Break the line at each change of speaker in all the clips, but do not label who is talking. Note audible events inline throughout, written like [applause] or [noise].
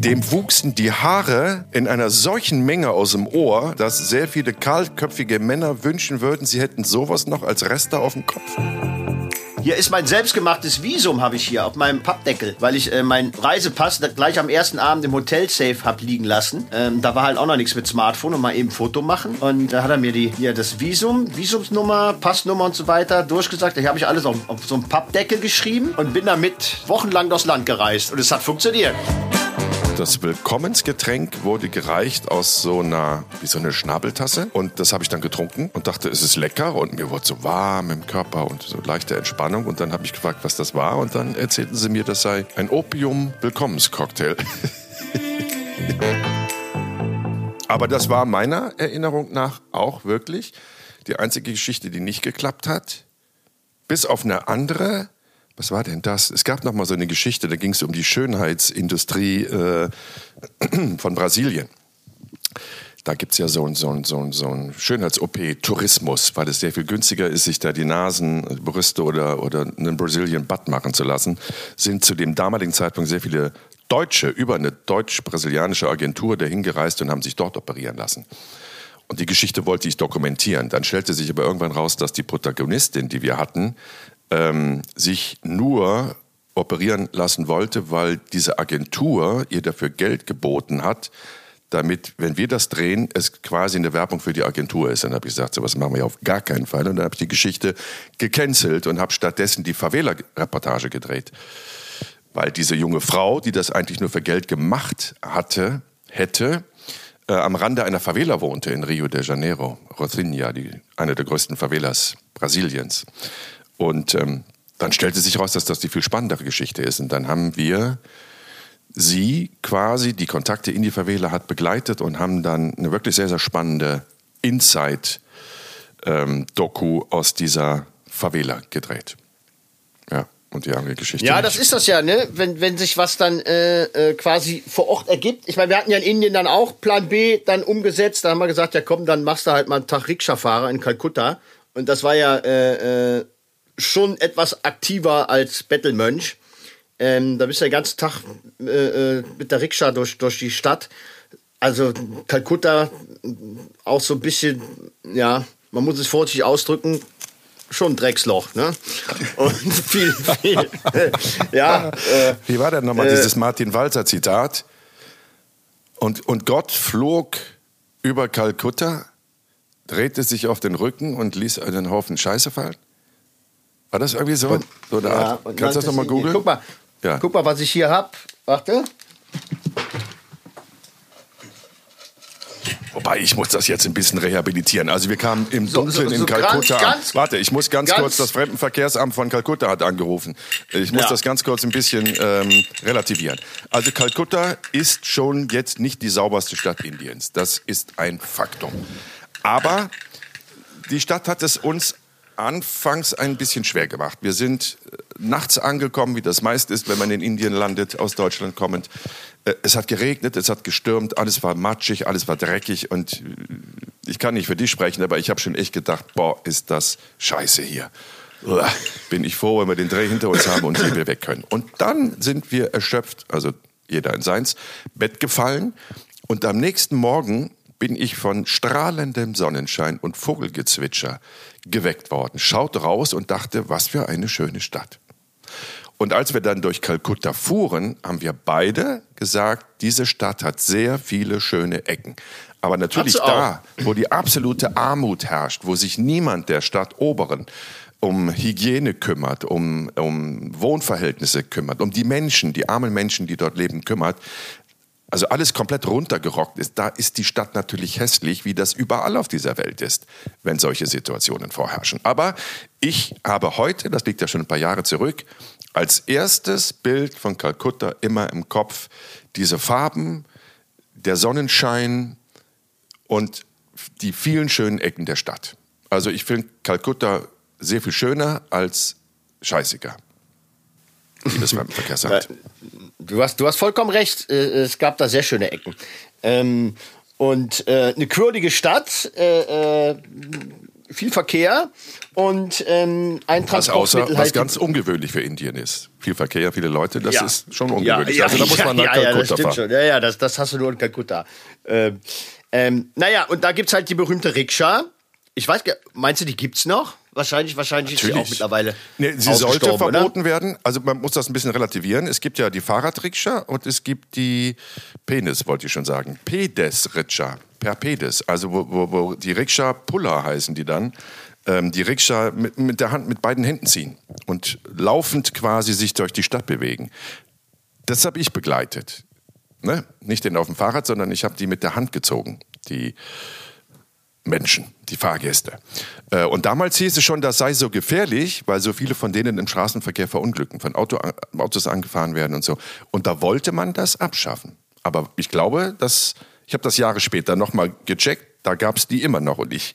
Dem wuchsen die Haare in einer solchen Menge aus dem Ohr, dass sehr viele kahlköpfige Männer wünschen würden, sie hätten sowas noch als Reste auf dem Kopf.
Hier ist mein selbstgemachtes Visum, habe ich hier auf meinem Pappdeckel, weil ich äh, meinen Reisepass gleich am ersten Abend im Hotel-Safe hab liegen lassen. Ähm, da war halt auch noch nichts mit Smartphone und mal eben Foto machen. Und da hat er mir die, hier das Visum, Visumsnummer, Passnummer und so weiter durchgesagt. Da habe ich alles auf, auf so einem Pappdeckel geschrieben und bin damit wochenlang durchs Land gereist. Und es hat funktioniert.
Das Willkommensgetränk wurde gereicht aus so einer, wie so eine Schnabeltasse. Und das habe ich dann getrunken und dachte, es ist lecker. Und mir wurde so warm im Körper und so leichte Entspannung. Und dann habe ich gefragt, was das war. Und dann erzählten sie mir, das sei ein Opium-Willkommenscocktail. [laughs] Aber das war meiner Erinnerung nach auch wirklich die einzige Geschichte, die nicht geklappt hat. Bis auf eine andere, was war denn das? Es gab noch mal so eine Geschichte, da ging es um die Schönheitsindustrie äh, [clears throat] von Brasilien. Da gibt es ja so einen so so so ein Schönheits-OP-Tourismus, weil es sehr viel günstiger ist, sich da die Nasenbrüste oder, oder einen Brazilian Butt machen zu lassen, sind zu dem damaligen Zeitpunkt sehr viele Deutsche über eine deutsch-brasilianische Agentur dahin gereist und haben sich dort operieren lassen. Und die Geschichte wollte ich dokumentieren. Dann stellte sich aber irgendwann raus, dass die Protagonistin, die wir hatten, ähm, sich nur operieren lassen wollte, weil diese Agentur ihr dafür Geld geboten hat, damit, wenn wir das drehen, es quasi eine Werbung für die Agentur ist. Dann habe ich gesagt, so was machen wir ja auf gar keinen Fall. Und dann habe ich die Geschichte gecancelt und habe stattdessen die Favela-Reportage gedreht. Weil diese junge Frau, die das eigentlich nur für Geld gemacht hatte, hätte, äh, am Rande einer Favela wohnte in Rio de Janeiro, Rocinha, die, eine der größten Favelas Brasiliens. Und ähm, dann stellte sich heraus, dass das die viel spannendere Geschichte ist. Und dann haben wir sie quasi, die Kontakte in die Favela hat begleitet und haben dann eine wirklich sehr, sehr spannende Inside-Doku ähm, aus dieser Favela gedreht. Ja, und die andere Geschichte.
Ja, das ist das ja, ne? Wenn, wenn sich was dann äh, äh, quasi vor Ort ergibt. Ich meine, wir hatten ja in Indien dann auch Plan B dann umgesetzt. Da haben wir gesagt, ja komm, dann machst du halt mal einen Tag Rikscha-Fahrer in Kalkutta. Und das war ja äh, äh, schon etwas aktiver als Bettelmönch. Ähm, da bist du den ganzen Tag äh, äh, mit der Rikscha durch, durch die Stadt. Also Kalkutta auch so ein bisschen, ja, man muss es vorsichtig ausdrücken, schon ein Drecksloch, ne? [laughs] Und viel, viel, [laughs] ja.
Äh, Wie war denn nochmal äh, dieses Martin Walzer Zitat? Und, und Gott flog über Kalkutta, drehte sich auf den Rücken und ließ einen Haufen Scheiße fallen? War das irgendwie so? Und, so ja? Kannst du das nochmal googeln?
Guck mal, ja. guck mal, was ich hier habe. Warte.
Wobei, ich muss das jetzt ein bisschen rehabilitieren. Also wir kamen im Dunkeln so, so in Kalkutta ganz, ganz, Warte, ich muss ganz, ganz, kurz, das Fremdenverkehrsamt von Kalkutta hat angerufen. Ich muss ja. das ganz kurz ein bisschen ähm, relativieren. Also Kalkutta ist schon jetzt nicht die sauberste Stadt Indiens. Das ist ein Faktum. Aber die Stadt hat es uns anfangs ein bisschen schwer gemacht. Wir sind äh, nachts angekommen, wie das meist ist, wenn man in Indien landet, aus Deutschland kommend. Äh, es hat geregnet, es hat gestürmt, alles war matschig, alles war dreckig und äh, ich kann nicht für dich sprechen, aber ich habe schon echt gedacht, boah, ist das scheiße hier. Bin ich froh, wenn wir den Dreh hinter uns haben und wieder weg können. Und dann sind wir erschöpft, also jeder in seins Bett gefallen und am nächsten Morgen bin ich von strahlendem Sonnenschein und Vogelgezwitscher geweckt worden, schaute raus und dachte, was für eine schöne Stadt. Und als wir dann durch Kalkutta fuhren, haben wir beide gesagt, diese Stadt hat sehr viele schöne Ecken. Aber natürlich da, wo die absolute Armut herrscht, wo sich niemand der Stadt Oberen um Hygiene kümmert, um, um Wohnverhältnisse kümmert, um die Menschen, die armen Menschen, die dort leben, kümmert, also alles komplett runtergerockt ist, da ist die Stadt natürlich hässlich, wie das überall auf dieser Welt ist, wenn solche Situationen vorherrschen. Aber ich habe heute, das liegt ja schon ein paar Jahre zurück, als erstes Bild von Kalkutta immer im Kopf diese Farben, der Sonnenschein und die vielen schönen Ecken der Stadt. Also ich finde Kalkutta sehr viel schöner als scheißiger. Liebes [laughs] Fremdenverkehrsamt.
Du hast, du hast vollkommen recht. Äh, es gab da sehr schöne Ecken. Ähm, und äh, eine quirlige Stadt. Äh, äh, viel Verkehr und ähm, ein Transportmittel
was, außer, was ganz ungewöhnlich für Indien ist. Viel Verkehr, viele Leute, das ja. ist schon ungewöhnlich. Ja, ja, also da muss man nach
Kalkutta ja, das fahren. Ja, ja, das, das hast du nur in Kalkutta. Ähm, ähm, naja, und da gibt's halt die berühmte Rikscha. Ich weiß, meinst du, die gibt's noch? Wahrscheinlich, wahrscheinlich Natürlich. ist sie auch mittlerweile.
Nee, sie sollte verboten oder? werden. Also man muss das ein bisschen relativieren. Es gibt ja die Fahrradrikscha und es gibt die Penis, wollte ich schon sagen. Pedes-Rikscha. Per Pedes. Also wo, wo, wo die Rikscha-Puller heißen die dann. Ähm, die Rikscha mit, mit der Hand, mit beiden Händen ziehen und laufend quasi sich durch die Stadt bewegen. Das habe ich begleitet. Ne? Nicht den auf dem Fahrrad, sondern ich habe die mit der Hand gezogen. Die Menschen, die Fahrgäste. Äh, und damals hieß es schon, das sei so gefährlich, weil so viele von denen im Straßenverkehr verunglücken, von Auto, Autos angefahren werden und so. Und da wollte man das abschaffen. Aber ich glaube, dass, ich habe das Jahre später nochmal gecheckt, da gab es die immer noch. Und ich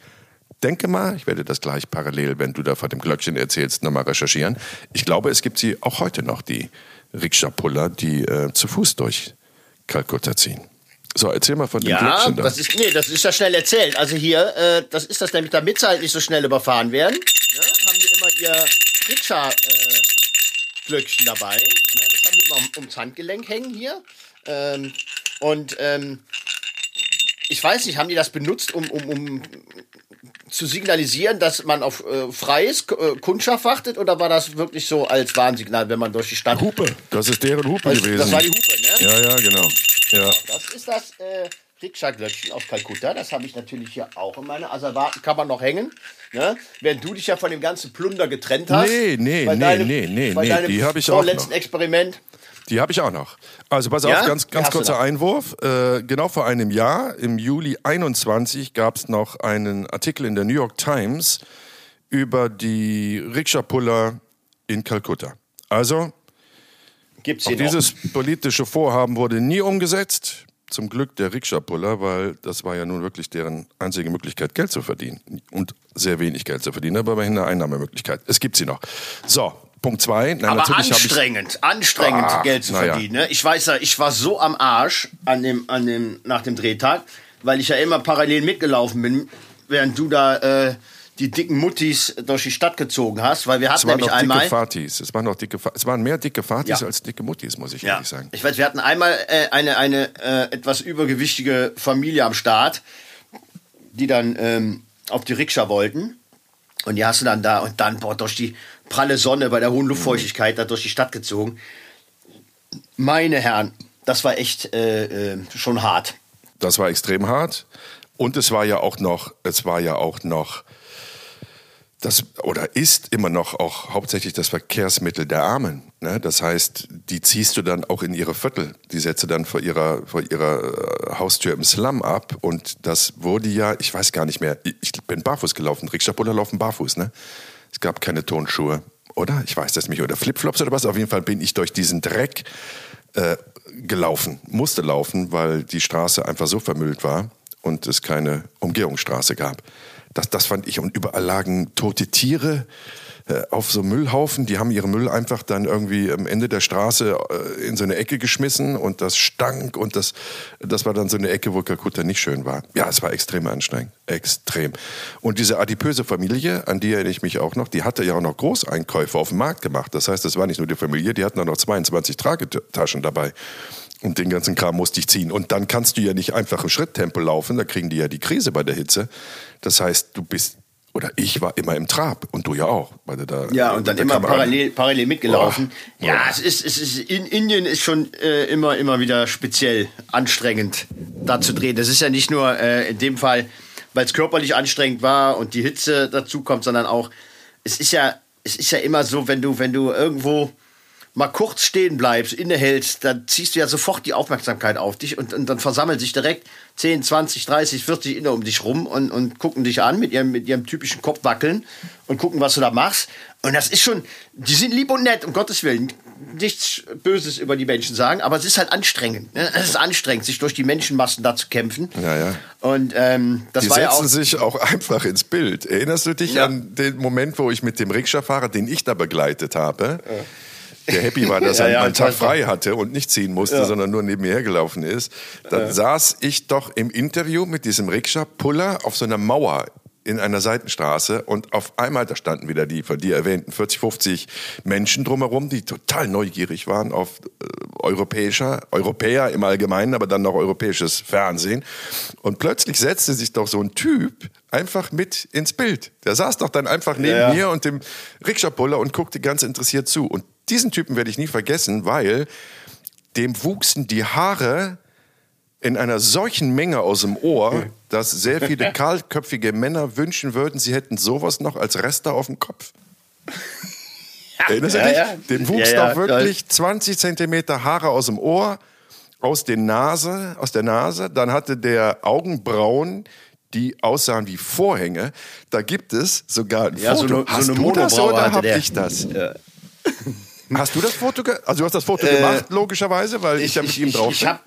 denke mal, ich werde das gleich parallel, wenn du da vor dem Glöckchen erzählst, nochmal recherchieren. Ich glaube, es gibt sie auch heute noch, die Rikscha-Puller, die äh, zu Fuß durch Kalkutta ziehen. So, erzähl mal von dem
ja, Glöckchen da. Das ist, nee, das ist ja schnell erzählt. Also hier, äh, das ist das nämlich, damit sie halt nicht so schnell überfahren werden, ne, haben die immer ihr Rikscha-Glöckchen äh, dabei. Ne, das haben die immer um, ums Handgelenk hängen hier. Ähm, und ähm, ich weiß nicht, haben die das benutzt, um, um, um zu signalisieren, dass man auf äh, freies äh, Kundschaft wartet oder war das wirklich so als Warnsignal, wenn man durch die Stadt...
Hupe, das ist deren Hupe
das,
gewesen.
Das war die Hupe, ne?
Ja, ja, genau. Ja.
Das ist das äh, Rikscha-Glöckchen aus Kalkutta. Das habe ich natürlich hier auch in meiner Asservaten noch hängen. Ne? Während du dich ja von dem ganzen Plunder getrennt hast.
Nee, nee, nee, deinem, nee, nee, nee, die habe ich auch
noch. Experiment.
Die habe ich auch noch. Also pass ja? auf, ganz, ganz kurzer Einwurf. Äh, genau vor einem Jahr, im Juli 21, gab es noch einen Artikel in der New York Times über die Rikscha-Puller in Kalkutta. Also
Gibt's
Auch dieses politische Vorhaben wurde nie umgesetzt. Zum Glück der Rikscha-Puller, weil das war ja nun wirklich deren einzige Möglichkeit, Geld zu verdienen. Und sehr wenig Geld zu verdienen, aber immerhin eine Einnahmemöglichkeit. Es gibt sie noch. So, Punkt zwei.
Na, aber anstrengend, anstrengend ah, Geld zu verdienen. Ja. Ne? Ich weiß ja, ich war so am Arsch an dem, an dem, nach dem Drehtag, weil ich ja immer parallel mitgelaufen bin, während du da äh, die dicken Muttis durch die Stadt gezogen hast, weil wir hatten nämlich einmal
dicke Fatis. Es waren noch dicke, es waren mehr dicke Fatis ja. als dicke Muttis, muss ich ja. ehrlich sagen.
Ich weiß, wir hatten einmal äh, eine eine äh, etwas übergewichtige Familie am Start, die dann ähm, auf die Rikscha wollten und die hast du dann da und dann boah, durch die pralle Sonne bei der hohen Luftfeuchtigkeit mhm. da durch die Stadt gezogen. Meine Herren, das war echt äh, äh, schon hart.
Das war extrem hart. Und es war ja auch noch, es war ja auch noch das oder ist immer noch auch hauptsächlich das Verkehrsmittel der Armen. Ne? Das heißt, die ziehst du dann auch in ihre Viertel. Die setzt du dann vor ihrer, vor ihrer äh, Haustür im Slum ab. Und das wurde ja, ich weiß gar nicht mehr, ich bin barfuß gelaufen. Rikscha-Puller laufen barfuß. Ne? Es gab keine Tonschuhe, oder? Ich weiß das nicht. Oder Flipflops oder was. Auf jeden Fall bin ich durch diesen Dreck äh, gelaufen. Musste laufen, weil die Straße einfach so vermüllt war und es keine Umgehungsstraße gab. Das, das fand ich. Und überall lagen tote Tiere äh, auf so Müllhaufen. Die haben ihren Müll einfach dann irgendwie am Ende der Straße äh, in so eine Ecke geschmissen und das stank und das, das war dann so eine Ecke, wo Kalkutta nicht schön war. Ja, es war extrem anstrengend. Extrem. Und diese adipöse Familie, an die erinnere ich mich auch noch, die hatte ja auch noch Großeinkäufe auf dem Markt gemacht. Das heißt, das war nicht nur die Familie, die hatten auch noch 22 Tragetaschen dabei. Und den ganzen Kram musste ich ziehen. Und dann kannst du ja nicht einfach im Schritttempo laufen, da kriegen die ja die Krise bei der Hitze. Das heißt, du bist, oder ich war immer im Trab und du ja auch. Weil du da,
ja, und dann immer parallel, parallel mitgelaufen. Oh, ja, oh. Es, ist, es ist, in Indien ist schon äh, immer, immer wieder speziell anstrengend, da zu drehen. Das ist ja nicht nur äh, in dem Fall, weil es körperlich anstrengend war und die Hitze dazu kommt, sondern auch, es ist ja, es ist ja immer so, wenn du, wenn du irgendwo mal kurz stehen bleibst, innehältst, dann ziehst du ja sofort die Aufmerksamkeit auf dich und, und dann versammeln sich direkt 10, 20, 30, 40 Inner um dich rum und, und gucken dich an mit ihrem, mit ihrem typischen Kopfwackeln und gucken, was du da machst. Und das ist schon, die sind lieb und nett, um Gottes Willen. Nichts Böses über die Menschen sagen, aber es ist halt anstrengend. Ne? Es ist anstrengend, sich durch die Menschenmassen da zu kämpfen.
Ja, ja.
Und ähm, das
die
war
setzen
ja auch
sich auch einfach ins Bild. Erinnerst du dich ja. an den Moment, wo ich mit dem Rikscha-Fahrer, den ich da begleitet habe, ja der happy war, dass [laughs] ja, er ja, einen Tag frei hatte und nicht ziehen musste, ja. sondern nur neben mir hergelaufen ist. Dann saß ich doch im Interview mit diesem Rikscha-Puller auf so einer Mauer in einer Seitenstraße und auf einmal, da standen wieder die von dir erwähnten 40, 50 Menschen drumherum, die total neugierig waren auf äh, europäischer, Europäer im Allgemeinen, aber dann noch europäisches Fernsehen. Und plötzlich setzte sich doch so ein Typ einfach mit ins Bild. Der saß doch dann einfach neben ja. mir und dem Rikscha-Puller und guckte ganz interessiert zu. Und diesen Typen werde ich nie vergessen, weil dem wuchsen die Haare in einer solchen Menge aus dem Ohr, dass sehr viele kahlköpfige Männer wünschen würden, sie hätten sowas noch als Reste auf dem Kopf. Erinnerst du ja, dich? Ja. Dem wuchs ja, doch wirklich 20 Zentimeter Haare aus dem Ohr, aus, der Nase, aus der Nase. Dann hatte der Augenbrauen, die aussahen wie Vorhänge. Da gibt es sogar ein Foto. So eine, hast so eine du das oder habe ich das? Hast du das Foto? Also du hast das Foto äh, gemacht, logischerweise, weil ich, ich ja mit ihm drauf bin.
Ich habe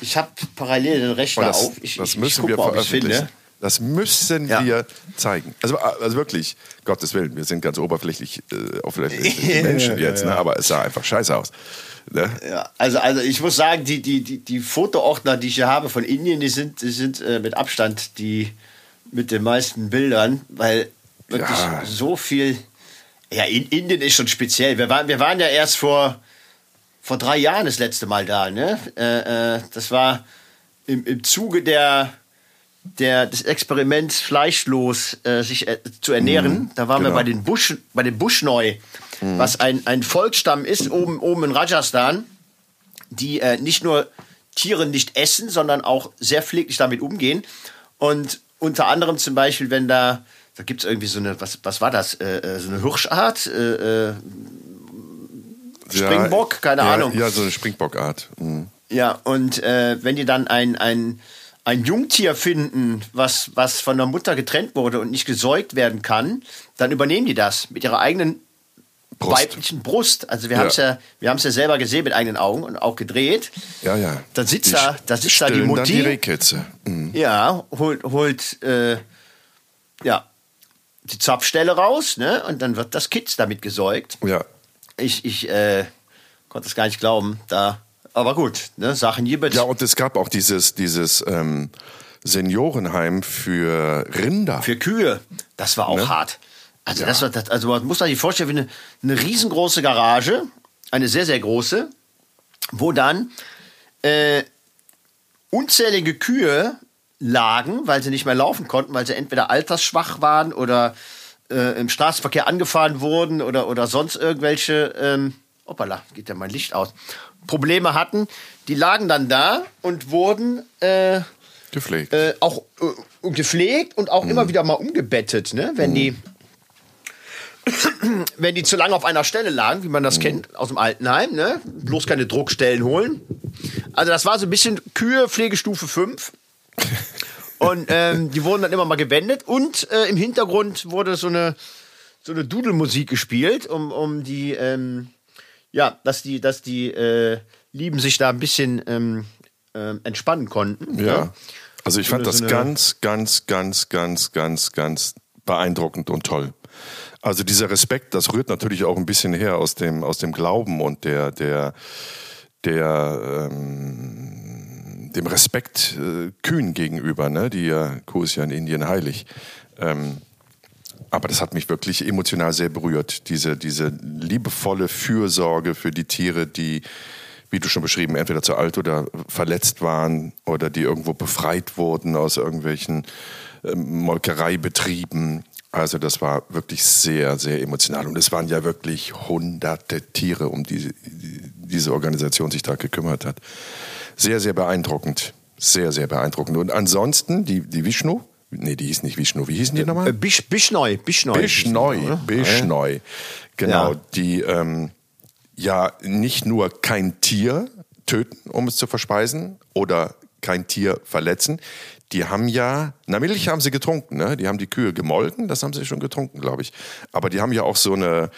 ich habe parallel den Rechner das, auf. Ich,
das müssen ich wir veröffentlichen. Das müssen ja. wir zeigen. Also, also wirklich, Gottes Willen, wir sind ganz oberflächlich, äh, oberflächliche [laughs] Menschen jetzt, ne? aber es sah einfach scheiße aus.
Ne? Ja, also, also ich muss sagen, die, die, die, die Fotoordner, die ich hier habe von Indien, die sind, die sind äh, mit Abstand die mit den meisten Bildern, weil wirklich ja. so viel. Ja, in, Indien ist schon speziell. Wir waren, wir waren ja erst vor vor drei Jahren das letzte Mal da. Ne? Äh, äh, das war im, im Zuge der, der, des Experiments fleischlos äh, sich äh, zu ernähren. Mhm, da waren genau. wir bei den Busch, bei den Bushneu, mhm. was ein, ein Volksstamm ist oben, oben in Rajasthan, die äh, nicht nur Tiere nicht essen, sondern auch sehr pfleglich damit umgehen. Und unter anderem zum Beispiel, wenn da, da gibt es irgendwie so eine, was, was war das, äh, äh so eine Hirschart, äh, Springbock, keine
ja,
Ahnung.
Ja, so eine Springbockart. Mhm.
Ja, und äh, wenn die dann ein, ein, ein Jungtier finden, was, was von der Mutter getrennt wurde und nicht gesäugt werden kann, dann übernehmen die das mit ihrer eigenen Brust. weiblichen Brust. Also wir ja. haben es ja, wir haben es ja selber gesehen mit eigenen Augen und auch gedreht.
Ja, ja.
Da sitzt die da, da sitzt da die Mutti. Dann
die Rehkitze.
Mhm. Ja, holt, holt, äh, ja, die Zapfstelle raus, ne? Und dann wird das Kitz damit gesäugt.
Ja
ich, ich äh, konnte es gar nicht glauben. Da, aber gut, ne, Sachen gibt
Ja, und es gab auch dieses, dieses ähm, Seniorenheim für Rinder.
Für Kühe. Das war auch ne? hart. Also, ja. das war, das, also man muss sich vorstellen, wie eine, eine riesengroße Garage, eine sehr, sehr große, wo dann äh, unzählige Kühe lagen, weil sie nicht mehr laufen konnten, weil sie entweder altersschwach waren oder äh, im Straßenverkehr angefahren wurden oder, oder sonst irgendwelche, ähm, hoppala, geht ja mein Licht aus, Probleme hatten, die lagen dann da und wurden äh,
gepflegt.
Äh, auch äh, gepflegt und auch mhm. immer wieder mal umgebettet, ne? wenn mhm. die [clears throat] wenn die zu lange auf einer Stelle lagen, wie man das mhm. kennt aus dem Altenheim, ne? bloß keine Druckstellen holen. Also das war so ein bisschen Kühe Pflegestufe 5. Und ähm, die wurden dann immer mal gewendet und äh, im Hintergrund wurde so eine, so eine Dudelmusik gespielt, um, um die, ähm, ja, dass die, dass die äh, Lieben sich da ein bisschen ähm, äh, entspannen konnten.
Ja. ja. Also ich so fand eine, das so ganz, ganz, ganz, ganz, ganz, ganz beeindruckend und toll. Also dieser Respekt, das rührt natürlich auch ein bisschen her aus dem, aus dem Glauben und der, der, der, ähm, dem Respekt äh, Kühen gegenüber, ne? die ja, Kuh ist ja in Indien heilig. Ähm, aber das hat mich wirklich emotional sehr berührt. Diese, diese liebevolle Fürsorge für die Tiere, die, wie du schon beschrieben, entweder zu alt oder verletzt waren oder die irgendwo befreit wurden aus irgendwelchen äh, Molkereibetrieben. Also das war wirklich sehr, sehr emotional. Und es waren ja wirklich hunderte Tiere, um die, die diese Organisation sich da gekümmert hat sehr, sehr beeindruckend. Sehr, sehr beeindruckend. Und ansonsten, die, die Vishnu, nee, die hieß nicht Vishnu, wie hießen die äh, nochmal?
Bisch, Bischneu, Bischneu.
Bischneu, Bischneu. Genau, ja. die ähm, ja nicht nur kein Tier töten, um es zu verspeisen, oder kein Tier verletzen. Die haben ja, na Milch haben sie getrunken, ne? Die haben die Kühe gemolken, das haben sie schon getrunken, glaube ich. Aber die haben ja auch so eine,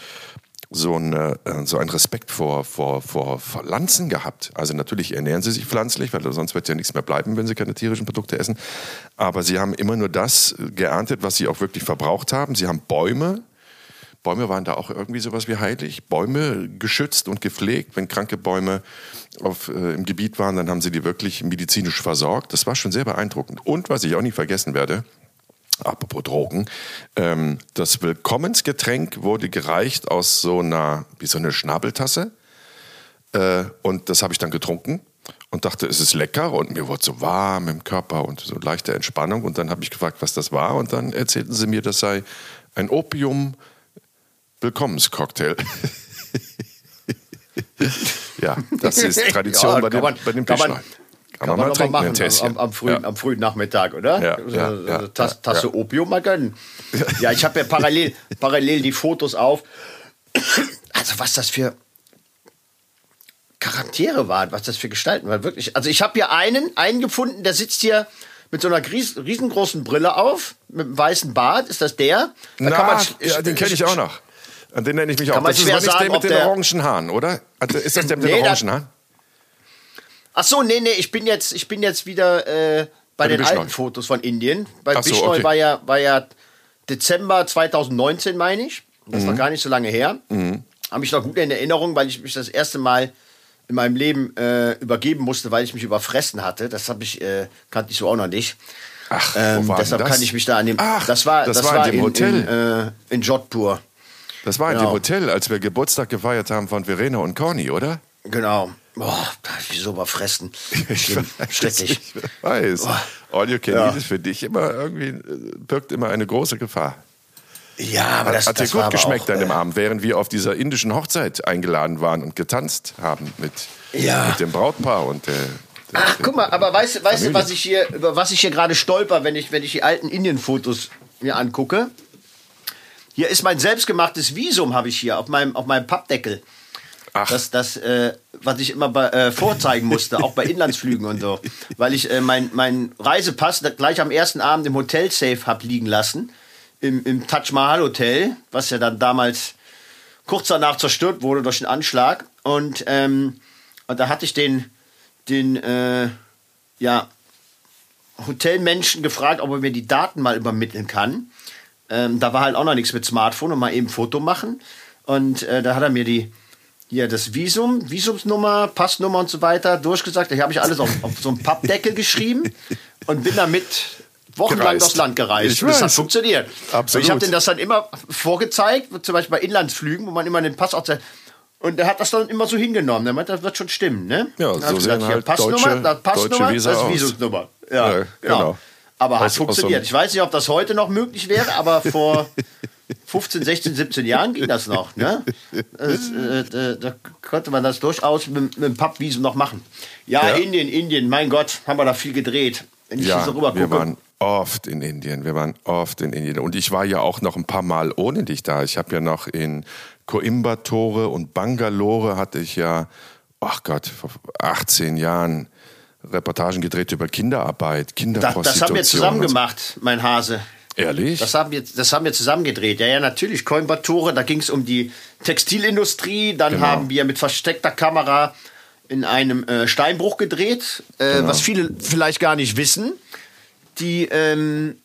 so, eine, äh, so einen Respekt vor, vor, vor Pflanzen gehabt. Also natürlich ernähren sie sich pflanzlich, weil sonst wird ja nichts mehr bleiben, wenn sie keine tierischen Produkte essen. Aber sie haben immer nur das geerntet, was sie auch wirklich verbraucht haben. Sie haben Bäume. Bäume waren da auch irgendwie sowas wie heilig. Bäume geschützt und gepflegt. Wenn kranke Bäume auf, äh, im Gebiet waren, dann haben sie die wirklich medizinisch versorgt. Das war schon sehr beeindruckend. Und was ich auch nie vergessen werde, apropos Drogen, ähm, das Willkommensgetränk wurde gereicht aus so einer, wie so eine Schnabeltasse. Äh, und das habe ich dann getrunken und dachte, es ist lecker und mir wurde so warm im Körper und so leichte Entspannung. Und dann habe ich gefragt, was das war. Und dann erzählten sie mir, das sei ein Opium-Willkommenscocktail. [laughs] ja, das ist Tradition ja, bei, dem, man, bei dem.
Kann, kann, man, man mal trinken, machen, am, am, frühen, ja. am, frühen, Nachmittag, oder?
Ja, ja, ja,
Tasse, Tasse Opium mal gönnen. [laughs] Ja, ich habe ja parallel, parallel die Fotos auf. Also was das für Charaktere waren, was das für Gestalten waren. Wirklich. Also ich habe hier einen, einen gefunden, der sitzt hier mit so einer riesengroßen Brille auf, mit einem weißen Bart. Ist das der?
Da Na, man, ja, den kenne ich auch noch. An den nenne ich mich auch. Das ist nicht sagen, der mit den orangen Haaren, oder? Also ist das der mit nee, den orangen Haaren?
Ach so, nee, nee, ich bin jetzt, ich bin jetzt wieder äh, bei den alten neu. Fotos von Indien. Bei so, Bishnoi okay. war ja, war ja Dezember 2019, meine ich. Das mhm. war gar nicht so lange her. Mhm. Habe ich noch gut in Erinnerung, weil ich mich das erste Mal in meinem Leben äh, übergeben musste, weil ich mich überfressen hatte. Das habe ich äh, kannte ich so auch noch nicht. Ach, ähm, deshalb kann ich mich da an dem.
Ach, das war das, das war, in dem in, Hotel
in, äh, in Jodhpur.
Das war in genau. dem Hotel, als wir Geburtstag gefeiert haben von Verena und Conny, oder?
Genau. Boah, wieso überfressen? [laughs]
Schrecklich. Ich weiß. Boah. All you can ja. eat ist für dich immer irgendwie, äh, birgt immer eine große Gefahr.
Ja, aber das
hat
das
dir gut geschmeckt auch, an dem äh, Abend, während wir auf dieser indischen Hochzeit eingeladen waren und getanzt haben mit, ja. mit dem Brautpaar und der
Ach, guck mal, aber weißt, weißt du, was ich hier, über was ich hier gerade stolper, wenn ich, wenn ich die alten Indien-Fotos mir angucke? Hier ist mein selbstgemachtes Visum, habe ich hier auf meinem, auf meinem Pappdeckel. Ach. Das, das äh, was ich immer bei, äh, vorzeigen musste, auch bei Inlandsflügen und so. Weil ich äh, mein, mein Reisepass gleich am ersten Abend im Hotel-Safe habe liegen lassen im, im Taj Mahal Hotel, was ja dann damals kurz danach zerstört wurde durch einen Anschlag. Und, ähm, und da hatte ich den, den äh, ja, Hotelmenschen gefragt, ob er mir die Daten mal übermitteln kann. Ähm, da war halt auch noch nichts mit Smartphone und mal eben Foto machen. Und äh, da hat er mir die, hier das Visum, Visumsnummer, Passnummer und so weiter durchgesagt. Da habe ich alles auf, auf so einem Pappdeckel geschrieben [laughs] und bin damit wochenlang gereist. durchs Land gereist. Ich das hat funktioniert. Absolut. Ich habe denen das dann immer vorgezeigt, zum Beispiel bei Inlandsflügen, wo man immer den Pass auch und er hat das dann immer so hingenommen. Er meinte, das wird schon stimmen, ne?
Ja, so sehen gesagt, halt Passnummer, deutsche,
Passnummer, Visa das ist Visumsnummer. Ja, ja genau. genau. Aber hat funktioniert. Ich weiß nicht, ob das heute noch möglich wäre, aber vor 15, 16, 17 Jahren ging das noch. Ne? Das, äh, da konnte man das durchaus mit, mit dem Pappvisum noch machen. Ja, ja, Indien, Indien, mein Gott, haben wir da viel gedreht.
Wenn ich ja, so rüber gucke. Wir waren oft in Indien. Wir waren oft in Indien. Und ich war ja auch noch ein paar Mal ohne dich da. Ich habe ja noch in Coimbatore und Bangalore hatte ich ja, ach Gott, vor 18 Jahren Reportagen gedreht über Kinderarbeit, Kinderprostitution. Das,
das haben wir zusammen gemacht, mein Hase.
Ehrlich?
Das haben wir, das haben wir zusammen gedreht. Ja, ja, natürlich. Coimbatore, da ging es um die Textilindustrie. Dann genau. haben wir mit versteckter Kamera in einem äh, Steinbruch gedreht, äh, genau. was viele vielleicht gar nicht wissen die ähm,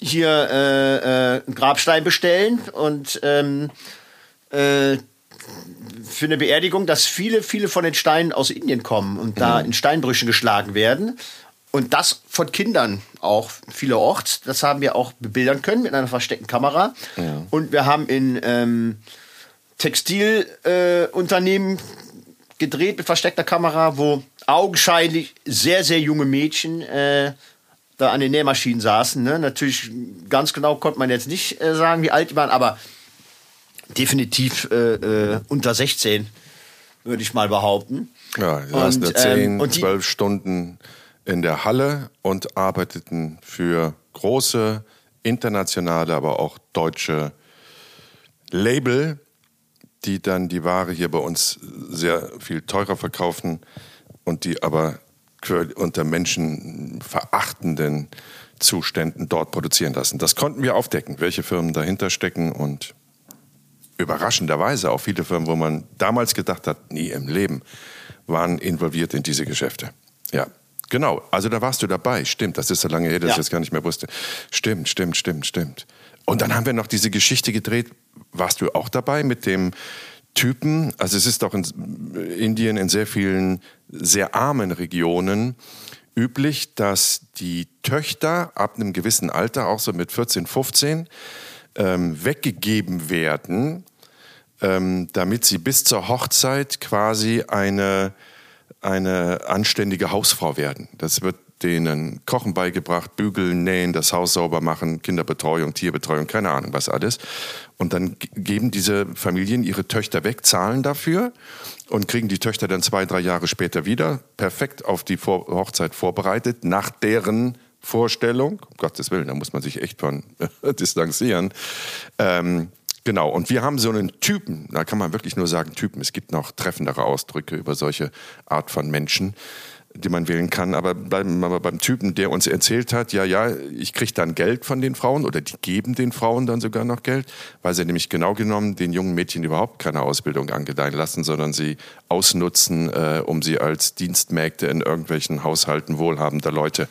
hier äh, äh, einen Grabstein bestellen und ähm, äh, für eine Beerdigung, dass viele, viele von den Steinen aus Indien kommen und mhm. da in Steinbrüchen geschlagen werden. Und das von Kindern auch vielerorts. Das haben wir auch bebildern können mit einer versteckten Kamera. Ja. Und wir haben in ähm, Textilunternehmen äh, gedreht mit versteckter Kamera, wo augenscheinlich sehr, sehr junge Mädchen äh, da an den Nähmaschinen saßen. Ne? Natürlich ganz genau konnte man jetzt nicht äh, sagen, wie alt die waren, aber definitiv äh, äh, unter 16, würde ich mal behaupten.
Ja, die saßen da 10, ähm, 12 Stunden in der Halle und arbeiteten für große internationale, aber auch deutsche Label, die dann die Ware hier bei uns sehr viel teurer verkaufen und die aber unter menschenverachtenden Zuständen dort produzieren lassen. Das konnten wir aufdecken, welche Firmen dahinter stecken und überraschenderweise auch viele Firmen, wo man damals gedacht hat, nie im Leben, waren involviert in diese Geschäfte. Ja, genau. Also da warst du dabei. Stimmt, das ist so lange her, dass ja. ich das gar nicht mehr wusste. Stimmt, stimmt, stimmt, stimmt. Und dann haben wir noch diese Geschichte gedreht. Warst du auch dabei mit dem Typen? Also es ist doch in Indien in sehr vielen sehr armen Regionen üblich, dass die Töchter ab einem gewissen Alter, auch so mit 14, 15, ähm, weggegeben werden, ähm, damit sie bis zur Hochzeit quasi eine, eine anständige Hausfrau werden. Das wird denen Kochen beigebracht, bügeln, nähen, das Haus sauber machen, Kinderbetreuung, Tierbetreuung, keine Ahnung was alles. Und dann geben diese Familien ihre Töchter weg, zahlen dafür und kriegen die Töchter dann zwei, drei Jahre später wieder, perfekt auf die Vor Hochzeit vorbereitet, nach deren Vorstellung, um Gottes Willen, da muss man sich echt von [laughs] distanzieren. Ähm, genau, und wir haben so einen Typen, da kann man wirklich nur sagen Typen, es gibt noch treffendere Ausdrücke über solche Art von Menschen die man wählen kann. Aber beim, beim Typen, der uns erzählt hat, ja, ja, ich kriege dann Geld von den Frauen oder die geben den Frauen dann sogar noch Geld, weil sie nämlich genau genommen den jungen Mädchen überhaupt keine Ausbildung angedeihen lassen, sondern sie ausnutzen, äh, um sie als Dienstmägde in irgendwelchen Haushalten wohlhabender Leute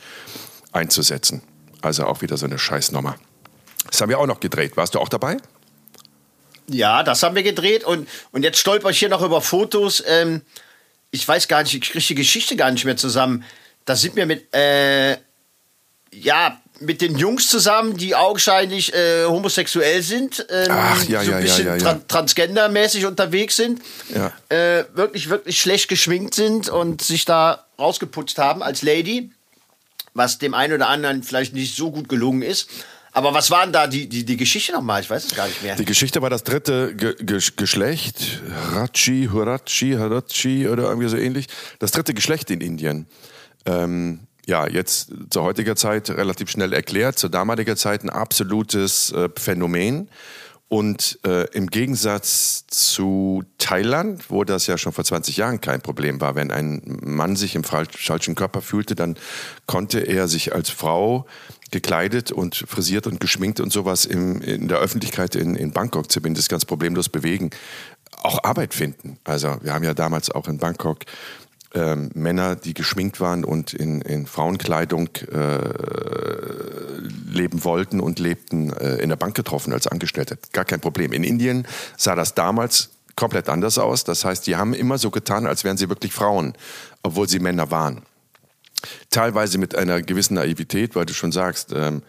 einzusetzen. Also auch wieder so eine Scheißnummer. Das haben wir auch noch gedreht. Warst du auch dabei?
Ja, das haben wir gedreht und, und jetzt stolper ich hier noch über Fotos. Ähm ich weiß gar nicht, ich kriege die Geschichte gar nicht mehr zusammen. Da sind wir mit, äh, ja, mit den Jungs zusammen, die augenscheinlich äh, homosexuell sind, ähm, Ach, ja, so ein bisschen ja, ja, ja. Tra transgendermäßig unterwegs sind, ja. äh, wirklich, wirklich schlecht geschminkt sind und sich da rausgeputzt haben als Lady, was dem einen oder anderen vielleicht nicht so gut gelungen ist. Aber was war denn da die, die, die Geschichte nochmal? Ich weiß es gar nicht mehr.
Die Geschichte war das dritte Ge Geschlecht, Rachi, Hurachi, Harachi oder irgendwie so ähnlich. Das dritte Geschlecht in Indien. Ähm, ja, jetzt zur heutiger Zeit relativ schnell erklärt, zur damaliger Zeit ein absolutes äh, Phänomen. Und äh, im Gegensatz zu Thailand, wo das ja schon vor 20 Jahren kein Problem war, wenn ein Mann sich im falschen Körper fühlte, dann konnte er sich als Frau gekleidet und frisiert und geschminkt und sowas im, in der Öffentlichkeit in, in Bangkok zumindest ganz problemlos bewegen. Auch Arbeit finden. Also wir haben ja damals auch in Bangkok ähm, Männer, die geschminkt waren und in, in Frauenkleidung äh, leben wollten und lebten, äh, in der Bank getroffen als Angestellte. Gar kein Problem. In Indien sah das damals komplett anders aus. Das heißt, die haben immer so getan, als wären sie wirklich Frauen, obwohl sie Männer waren. Teilweise mit einer gewissen Naivität, weil du schon sagst, ähm,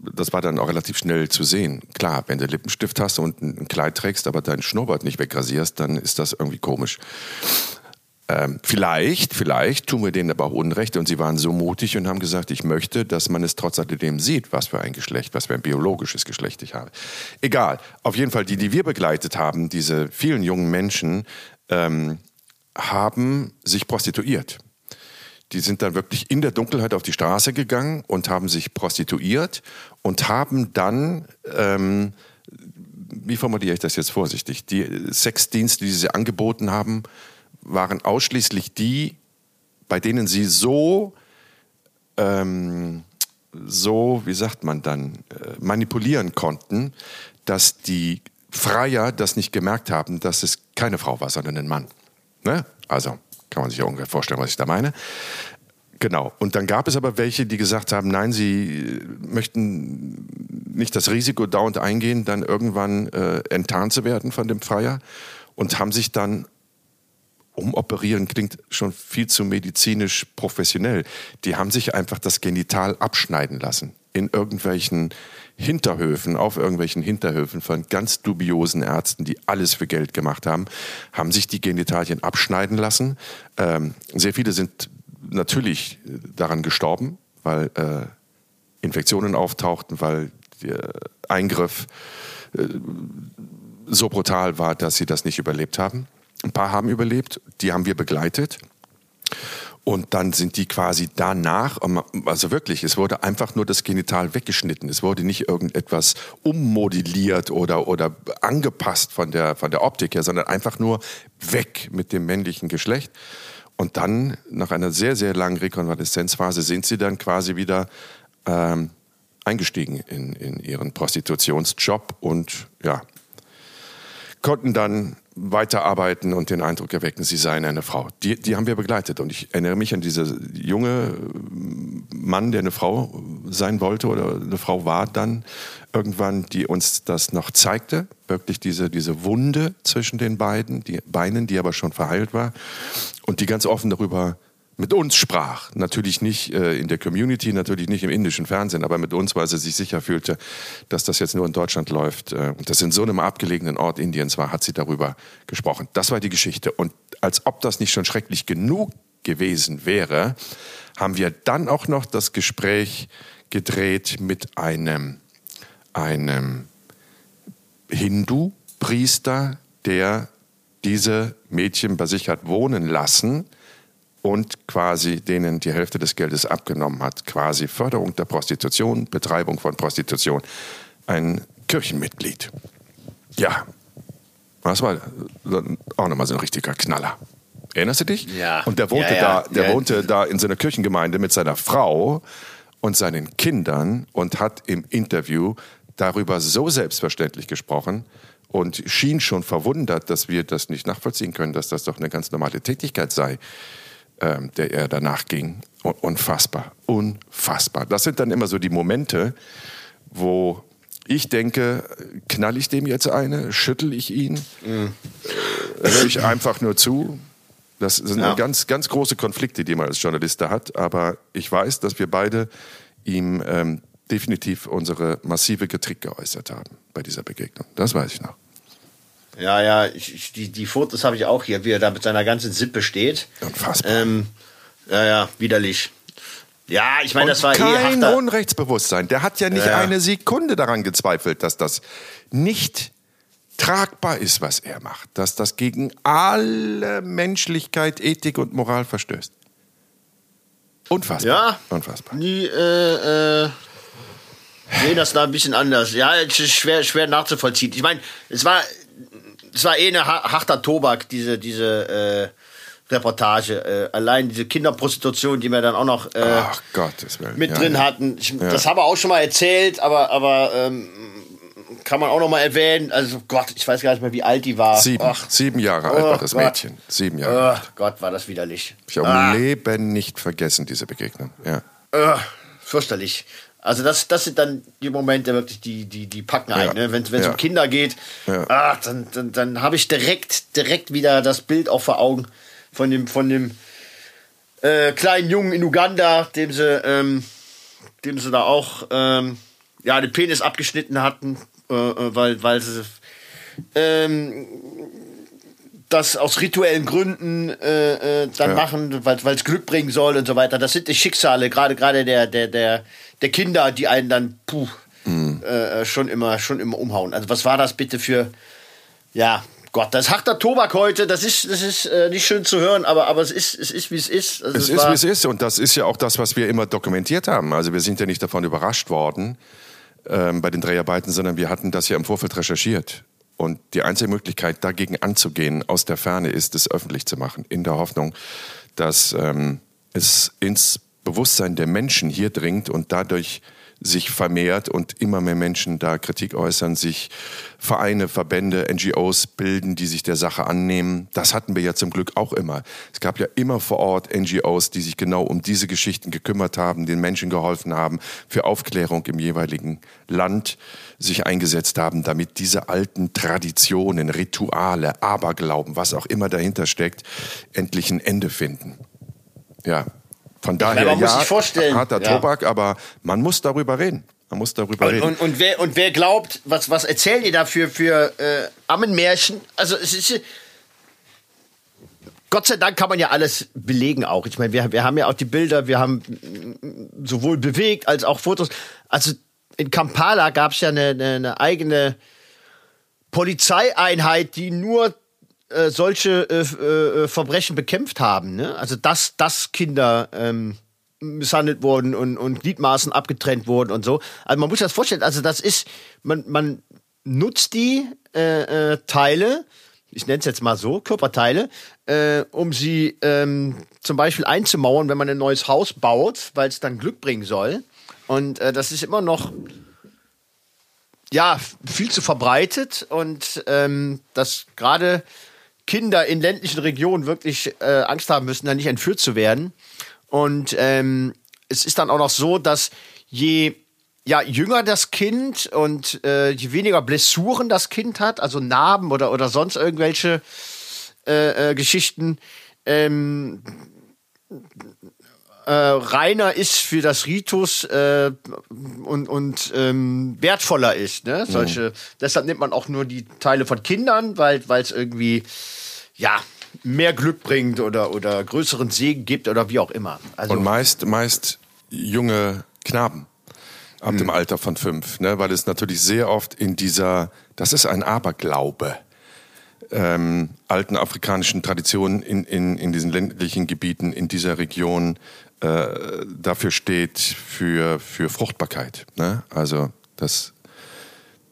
das war dann auch relativ schnell zu sehen. Klar, wenn du Lippenstift hast und ein Kleid trägst, aber deinen Schnurrbart nicht wegrasierst, dann ist das irgendwie komisch. Ähm, vielleicht, vielleicht tun wir denen aber auch Unrecht und sie waren so mutig und haben gesagt, ich möchte, dass man es trotz alledem sieht, was für ein Geschlecht, was für ein biologisches Geschlecht ich habe. Egal, auf jeden Fall die, die wir begleitet haben, diese vielen jungen Menschen, ähm, haben sich prostituiert. Die sind dann wirklich in der Dunkelheit auf die Straße gegangen und haben sich prostituiert und haben dann, ähm, wie formuliere ich das jetzt vorsichtig, die Sexdienste, die sie angeboten haben, waren ausschließlich die, bei denen sie so, ähm, so, wie sagt man dann, äh, manipulieren konnten, dass die Freier das nicht gemerkt haben, dass es keine Frau war, sondern ein Mann. Ne? Also kann man sich ja ungefähr vorstellen, was ich da meine. Genau. Und dann gab es aber welche, die gesagt haben, nein, sie möchten nicht das Risiko dauernd eingehen, dann irgendwann äh, enttarnt zu werden von dem Freier und haben sich dann umoperieren klingt schon viel zu medizinisch professionell. Die haben sich einfach das Genital abschneiden lassen in irgendwelchen Hinterhöfen, auf irgendwelchen Hinterhöfen von ganz dubiosen Ärzten, die alles für Geld gemacht haben, haben sich die Genitalien abschneiden lassen. Ähm, sehr viele sind natürlich daran gestorben, weil äh, Infektionen auftauchten, weil der Eingriff äh, so brutal war, dass sie das nicht überlebt haben. Ein paar haben überlebt, die haben wir begleitet. Und dann sind die quasi danach, also wirklich, es wurde einfach nur das Genital weggeschnitten. Es wurde nicht irgendetwas ummodelliert oder, oder angepasst von der, von der Optik her, sondern einfach nur weg mit dem männlichen Geschlecht. Und dann, nach einer sehr, sehr langen Rekonvaleszenzphase, sind sie dann quasi wieder ähm, eingestiegen in, in ihren Prostitutionsjob und ja, konnten dann weiterarbeiten und den Eindruck erwecken, sie seien eine Frau. Die, die haben wir begleitet. Und ich erinnere mich an diese junge Mann, der eine Frau sein wollte oder eine Frau war dann irgendwann, die uns das noch zeigte. Wirklich diese, diese Wunde zwischen den beiden, die Beinen, die aber schon verheilt war. Und die ganz offen darüber mit uns sprach. Natürlich nicht äh, in der Community, natürlich nicht im indischen Fernsehen, aber mit uns, weil sie sich sicher fühlte, dass das jetzt nur in Deutschland läuft. Äh, und das in so einem abgelegenen Ort Indiens war, hat sie darüber gesprochen. Das war die Geschichte. Und als ob das nicht schon schrecklich genug gewesen wäre, haben wir dann auch noch das Gespräch gedreht mit einem, einem Hindu-Priester, der diese Mädchen bei sich hat wohnen lassen und quasi denen die Hälfte des Geldes abgenommen hat. Quasi Förderung der Prostitution, Betreibung von Prostitution. Ein Kirchenmitglied. Ja, das war auch nochmal so ein richtiger Knaller. Erinnerst du dich?
Ja.
Und der wohnte, ja, ja. Da, der ja. wohnte da in seiner Kirchengemeinde mit seiner Frau und seinen Kindern und hat im Interview darüber so selbstverständlich gesprochen und schien schon verwundert, dass wir das nicht nachvollziehen können, dass das doch eine ganz normale Tätigkeit sei, ähm, der er danach ging. Unfassbar, unfassbar. Das sind dann immer so die Momente, wo ich denke, knall ich dem jetzt eine, schüttel ich ihn, mhm. höre ich einfach nur zu. Das sind ja. ganz, ganz große Konflikte, die man als Journalist da hat. Aber ich weiß, dass wir beide ihm ähm, definitiv unsere massive Kritik geäußert haben bei dieser Begegnung. Das weiß ich noch.
Ja, ja, ich, die, die Fotos habe ich auch hier, wie er da mit seiner ganzen Sippe steht.
Unfassbar.
Ähm, ja, ja, widerlich. Ja, ich meine, das war
kein eh kein Unrechtsbewusstsein. Der hat ja nicht ja. eine Sekunde daran gezweifelt, dass das nicht tragbar ist, was er macht, dass das gegen alle Menschlichkeit, Ethik und Moral verstößt. Unfassbar.
Ja.
Unfassbar.
Nie, äh, äh, nee, das war ein bisschen anders. Ja, es ist schwer, schwer nachzuvollziehen. Ich meine, es war, es war eh eine harter Tobak, diese, diese, äh, Reportage. Äh, allein diese Kinderprostitution, die wir dann auch noch äh,
Ach,
mit ja, drin hatten. Ich, ja. Das haben wir auch schon mal erzählt, aber, aber ähm, kann man auch noch mal erwähnen. Also Gott, ich weiß gar nicht mehr, wie alt die war.
Sieben, Ach. sieben Jahre alt war das Gott. Mädchen. Sieben Jahre.
Oh Gott, war das widerlich.
Ich habe ah. im Leben nicht vergessen, diese Begegnung. Ja.
Oh, fürchterlich. Also das, das sind dann die Momente wirklich, die, die, die packen ein. Ja. Ne? Wenn es ja. um Kinder geht, ja. ah, dann, dann, dann habe ich direkt, direkt wieder das Bild auch vor Augen von dem, von dem äh, kleinen Jungen in Uganda, dem sie, ähm, dem sie da auch ähm, ja, den Penis abgeschnitten hatten, äh, äh, weil, weil sie ähm, das aus rituellen Gründen äh, äh, dann machen, weil es Glück bringen soll und so weiter. Das sind die Schicksale, gerade gerade der, der, der, der Kinder, die einen dann puh, mhm. äh, schon immer schon immer umhauen. Also was war das bitte für ja Gott, das ist harter Tobak heute. Das ist, das ist äh, nicht schön zu hören, aber, aber es ist, es ist, wie es ist.
Also es, es ist, wie es ist. Und das ist ja auch das, was wir immer dokumentiert haben. Also wir sind ja nicht davon überrascht worden, ähm, bei den Dreharbeiten, sondern wir hatten das ja im Vorfeld recherchiert. Und die einzige Möglichkeit, dagegen anzugehen, aus der Ferne, ist, es öffentlich zu machen, in der Hoffnung, dass ähm, es ins Bewusstsein der Menschen hier dringt und dadurch sich vermehrt und immer mehr Menschen da Kritik äußern, sich Vereine, Verbände, NGOs bilden, die sich der Sache annehmen. Das hatten wir ja zum Glück auch immer. Es gab ja immer vor Ort NGOs, die sich genau um diese Geschichten gekümmert haben, den Menschen geholfen haben, für Aufklärung im jeweiligen Land sich eingesetzt haben, damit diese alten Traditionen, Rituale, Aberglauben, was auch immer dahinter steckt, endlich ein Ende finden. Ja, von daher
meine, ja,
harter ja. Tobak, aber man muss darüber reden. Man muss darüber
und,
reden.
Und, und, wer, und wer glaubt, was, was erzählen die dafür für äh, Ammenmärchen? Also es ist Gott sei Dank kann man ja alles belegen auch. Ich meine, wir, wir haben ja auch die Bilder, wir haben sowohl bewegt als auch Fotos. Also in Kampala gab es ja eine, eine, eine eigene Polizeieinheit, die nur äh, solche äh, äh, Verbrechen bekämpft haben. Ne? Also dass, dass Kinder ähm, misshandelt wurden und, und Gliedmaßen abgetrennt wurden und so. Also man muss sich das vorstellen, also das ist, man, man nutzt die äh, äh, Teile, ich nenne es jetzt mal so, Körperteile, äh, um sie ähm, zum Beispiel einzumauern, wenn man ein neues Haus baut, weil es dann Glück bringen soll. Und äh, das ist immer noch ja viel zu verbreitet und ähm, das gerade Kinder in ländlichen Regionen wirklich äh, Angst haben müssen, da nicht entführt zu werden. Und ähm, es ist dann auch noch so, dass je ja, jünger das Kind und äh, je weniger Blessuren das Kind hat, also Narben oder, oder sonst irgendwelche äh, äh, Geschichten, ähm, äh, reiner ist für das Ritus äh, und, und ähm, wertvoller ist. Ne? Solche, mhm. Deshalb nimmt man auch nur die Teile von Kindern, weil es irgendwie ja mehr Glück bringt oder, oder größeren Segen gibt oder wie auch immer.
Also, und meist, meist junge Knaben ab mhm. dem Alter von fünf, ne? weil es natürlich sehr oft in dieser, das ist ein Aberglaube ähm, alten afrikanischen Traditionen in, in, in diesen ländlichen Gebieten, in dieser Region äh, dafür steht für, für Fruchtbarkeit. Ne? Also das,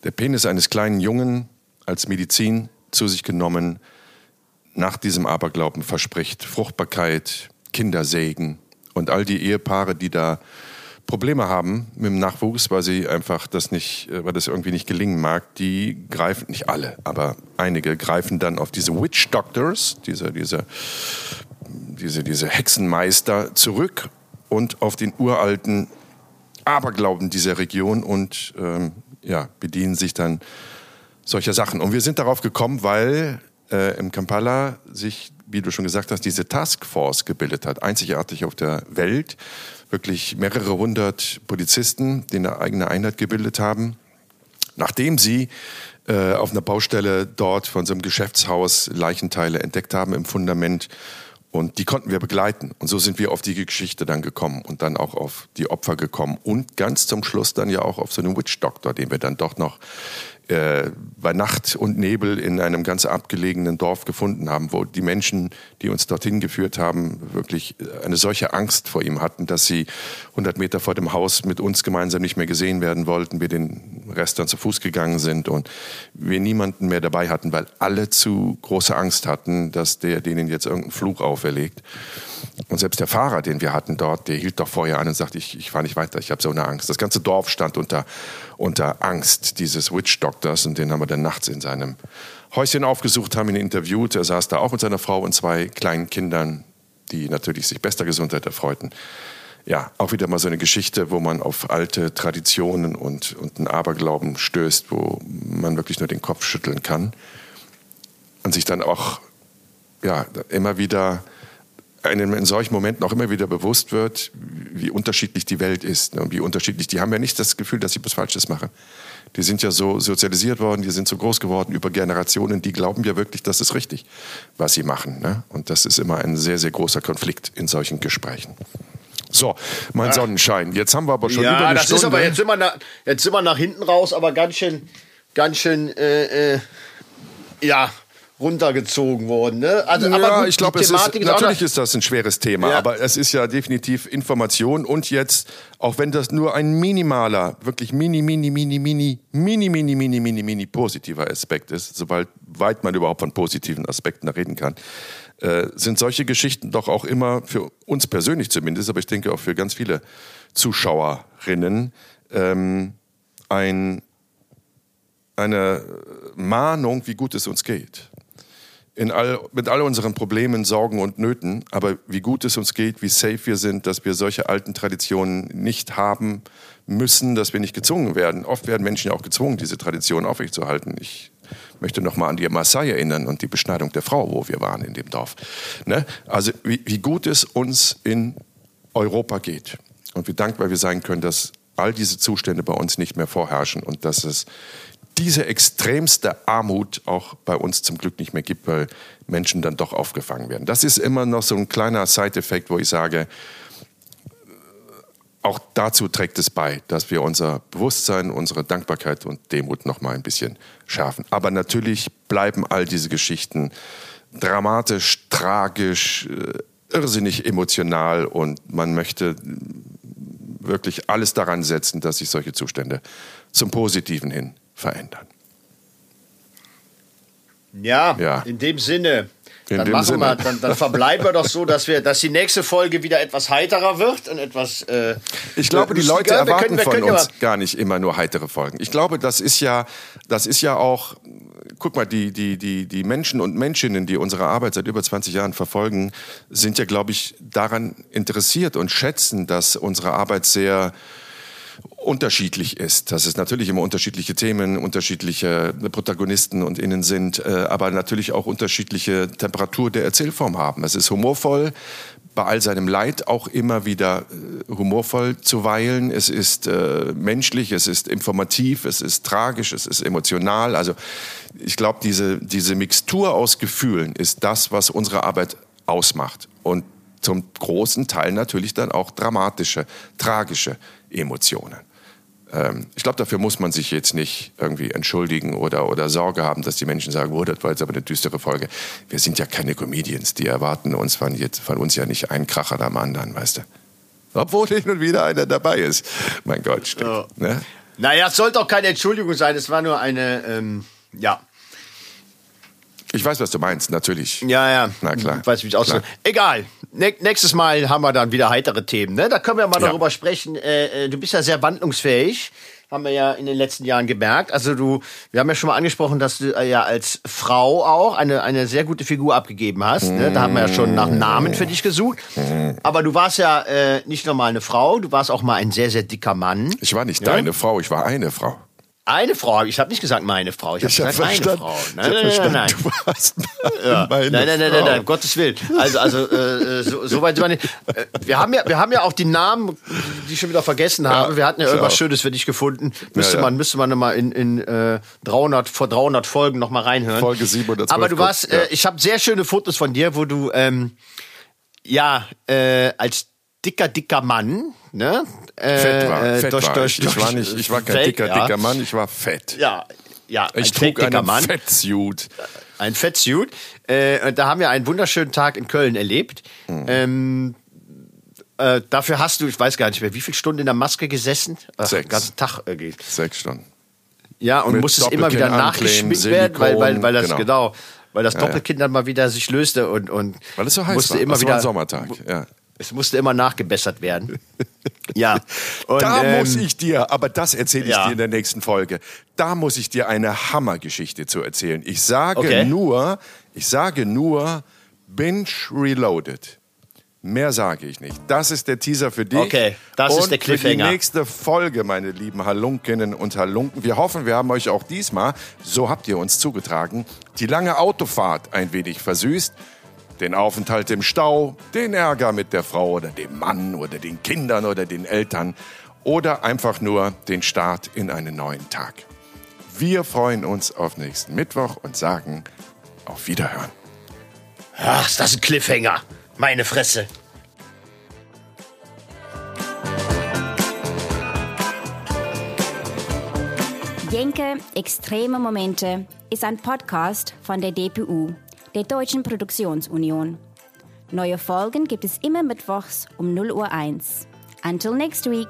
der Penis eines kleinen Jungen als Medizin zu sich genommen, nach diesem Aberglauben verspricht Fruchtbarkeit, Kindersegen und all die Ehepaare, die da Probleme haben mit dem Nachwuchs, weil sie einfach das nicht, äh, weil das irgendwie nicht gelingen mag, die greifen, nicht alle, aber einige greifen dann auf diese Witch Doctors, diese, diese, diese, diese Hexenmeister zurück und auf den uralten Aberglauben dieser Region und ähm, ja, bedienen sich dann solcher Sachen. Und wir sind darauf gekommen, weil äh, im Kampala sich, wie du schon gesagt hast, diese Taskforce gebildet hat, einzigartig auf der Welt wirklich mehrere hundert Polizisten, die eine eigene Einheit gebildet haben, nachdem sie äh, auf einer Baustelle dort von so einem Geschäftshaus Leichenteile entdeckt haben im Fundament. Und die konnten wir begleiten. Und so sind wir auf die Geschichte dann gekommen und dann auch auf die Opfer gekommen. Und ganz zum Schluss dann ja auch auf so einen Witch Doctor, den wir dann doch noch äh, bei Nacht und Nebel in einem ganz abgelegenen Dorf gefunden haben, wo die Menschen, die uns dorthin geführt haben, wirklich eine solche Angst vor ihm hatten, dass sie 100 Meter vor dem Haus mit uns gemeinsam nicht mehr gesehen werden wollten, wir den Rest dann zu Fuß gegangen sind und wir niemanden mehr dabei hatten, weil alle zu große Angst hatten, dass der denen jetzt irgendeinen Fluch auferlegt. Und selbst der Fahrer, den wir hatten dort, der hielt doch vorher an und sagte, ich, ich fahre nicht weiter, ich habe so eine Angst. Das ganze Dorf stand unter, unter Angst dieses Witch Doctors und den haben wir dann nachts in seinem Häuschen aufgesucht, haben ihn interviewt. Er saß da auch mit seiner Frau und zwei kleinen Kindern, die natürlich sich bester Gesundheit erfreuten. Ja, auch wieder mal so eine Geschichte, wo man auf alte Traditionen und, und einen Aberglauben stößt, wo man wirklich nur den Kopf schütteln kann und sich dann auch ja, immer wieder einem in solchen Momenten auch immer wieder bewusst wird, wie unterschiedlich die Welt ist ne, und wie unterschiedlich. Die haben ja nicht das Gefühl, dass sie was Falsches machen. Die sind ja so sozialisiert worden, die sind so groß geworden über Generationen, die glauben ja wirklich, das ist richtig, was sie machen. Ne? Und das ist immer ein sehr, sehr großer Konflikt in solchen Gesprächen. So, mein Sonnenschein. Jetzt haben wir aber schon ja, über eine das Stunde. Ist aber
jetzt sind, wir nach, jetzt sind wir nach hinten raus, aber ganz schön, ganz schön, äh, äh, ja, runtergezogen worden. Ne?
Also, ja, aber gut, ich glaube, natürlich ist das ein schweres Thema, ja. aber es ist ja definitiv Information und jetzt, auch wenn das nur ein minimaler, wirklich mini, mini, mini, mini, mini, mini, mini, mini, mini positiver Aspekt ist, sobald weit man überhaupt von positiven Aspekten reden kann, äh, sind solche Geschichten doch auch immer für uns persönlich zumindest, aber ich denke auch für ganz viele Zuschauerinnen ähm, ein eine Mahnung, wie gut es uns geht in all, mit all unseren Problemen, Sorgen und Nöten, aber wie gut es uns geht, wie safe wir sind, dass wir solche alten Traditionen nicht haben müssen, dass wir nicht gezwungen werden. Oft werden Menschen ja auch gezwungen, diese Traditionen aufrechtzuerhalten. Ich möchte noch mal an die Maasai erinnern und die Beschneidung der Frau, wo wir waren in dem Dorf. Ne? Also wie, wie gut es uns in Europa geht und wie dankbar wir sein können, dass all diese Zustände bei uns nicht mehr vorherrschen und dass es diese extremste Armut auch bei uns zum Glück nicht mehr gibt, weil Menschen dann doch aufgefangen werden. Das ist immer noch so ein kleiner Side-Effekt, wo ich sage, auch dazu trägt es bei, dass wir unser Bewusstsein, unsere Dankbarkeit und Demut noch mal ein bisschen schärfen. Aber natürlich bleiben all diese Geschichten dramatisch, tragisch, äh, irrsinnig emotional und man möchte wirklich alles daran setzen, dass sich solche Zustände zum Positiven hin verändern.
Ja, ja. in dem Sinne. In dann, machen Sinne. Wir, dann, dann verbleiben wir doch so, dass wir, dass die nächste Folge wieder etwas heiterer wird und etwas. Äh,
ich glaube, die Leute erwarten können, von uns gar nicht immer nur heitere Folgen. Ich glaube, das ist ja, das ist ja auch. Guck mal, die, die, die, die Menschen und Menschinnen, die unsere Arbeit seit über 20 Jahren verfolgen, sind ja, glaube ich, daran interessiert und schätzen, dass unsere Arbeit sehr unterschiedlich ist. Dass es natürlich immer unterschiedliche Themen, unterschiedliche Protagonisten und Innen sind, äh, aber natürlich auch unterschiedliche Temperatur der Erzählform haben. Es ist humorvoll, bei all seinem Leid auch immer wieder äh, humorvoll zu weilen. Es ist äh, menschlich, es ist informativ, es ist tragisch, es ist emotional. Also ich glaube, diese, diese Mixtur aus Gefühlen ist das, was unsere Arbeit ausmacht. Und zum großen Teil natürlich dann auch dramatische, tragische Emotionen. Ähm, ich glaube, dafür muss man sich jetzt nicht irgendwie entschuldigen oder, oder Sorge haben, dass die Menschen sagen, oh, das war jetzt aber eine düstere Folge. Wir sind ja keine Comedians, die erwarten uns von, jetzt, von uns ja nicht einen Kracher am anderen, weißt du. Obwohl hin und wieder einer dabei ist. Mein Gott, stimmt. Oh. Ne?
Naja, es sollte auch keine Entschuldigung sein, es war nur eine, ähm, ja,
ich weiß, was du meinst, natürlich.
Ja, ja. Na klar. Ich weiß, wie ich ausdrücke. Egal. nächstes Mal haben wir dann wieder heitere Themen. Ne? Da können wir mal ja. darüber sprechen. Äh, äh, du bist ja sehr wandlungsfähig haben wir ja in den letzten Jahren gemerkt. Also du, wir haben ja schon mal angesprochen, dass du äh, ja als Frau auch eine, eine sehr gute Figur abgegeben hast. Ne? Da haben wir ja schon nach Namen für dich gesucht. Aber du warst ja äh, nicht nur mal eine Frau, du warst auch mal ein sehr, sehr dicker Mann.
Ich war nicht ja? deine Frau, ich war eine Frau.
Eine Frau, ich habe nicht gesagt meine Frau, ich habe gesagt hab eine Frau. Nein, nein, nein, nein, Du [laughs] ja. meine nein, nein, nein, nein, nein, Gottes Willen. Also, also äh, so, so weit sind wir nicht. Äh, wir haben ja, wir haben ja auch die Namen, die ich schon wieder vergessen habe. Ja, wir hatten ja irgendwas auch. Schönes für dich gefunden. Müsste ja, man, müsste man mal in, in äh, 300 vor 300 Folgen noch mal reinhören.
Folge 712.
Aber du warst, äh, ich habe sehr schöne Fotos von dir, wo du ähm, ja äh, als dicker, dicker Mann, ne?
Äh, fett war, äh, fett durch, war. Durch, ich, war nicht, ich war kein fett, dicker, dicker Mann, ich war fett.
Ja, ja.
Ich trug einen Mann. Fettsuit.
Ein Fettsuit. Äh, da haben wir einen wunderschönen Tag in Köln erlebt. Mhm. Ähm, äh, dafür hast du, ich weiß gar nicht mehr, wie viele Stunden in der Maske gesessen?
Ach, Sechs.
Den ganzen Tag irgendwie.
Sechs Stunden.
Ja, und musstest immer wieder nachgeschminkt werden, weil, weil, weil das, genau, genau weil das Doppelkind dann mal wieder sich löste und, und
weil es so heiß musste war. immer das wieder war ein Sommertag, ja.
Es musste immer nachgebessert werden. [laughs] ja.
Und, da ähm, muss ich dir, aber das erzähle ich ja. dir in der nächsten Folge. Da muss ich dir eine Hammergeschichte zu erzählen. Ich sage okay. nur, ich sage nur Binge Reloaded. Mehr sage ich nicht. Das ist der Teaser für dich.
Okay, das
und
ist der Cliffhanger.
Für die nächste Folge, meine lieben Halunkinnen und Halunken. Wir hoffen, wir haben euch auch diesmal, so habt ihr uns zugetragen, die lange Autofahrt ein wenig versüßt den Aufenthalt im Stau, den Ärger mit der Frau oder dem Mann oder den Kindern oder den Eltern oder einfach nur den Start in einen neuen Tag. Wir freuen uns auf nächsten Mittwoch und sagen auf Wiederhören.
Ach, ist das ein Cliffhanger. Meine Fresse.
Jenke Extreme Momente ist ein Podcast von der DPU der Deutschen Produktionsunion. Neue Folgen gibt es immer mittwochs um 0 Uhr 1. Until next week.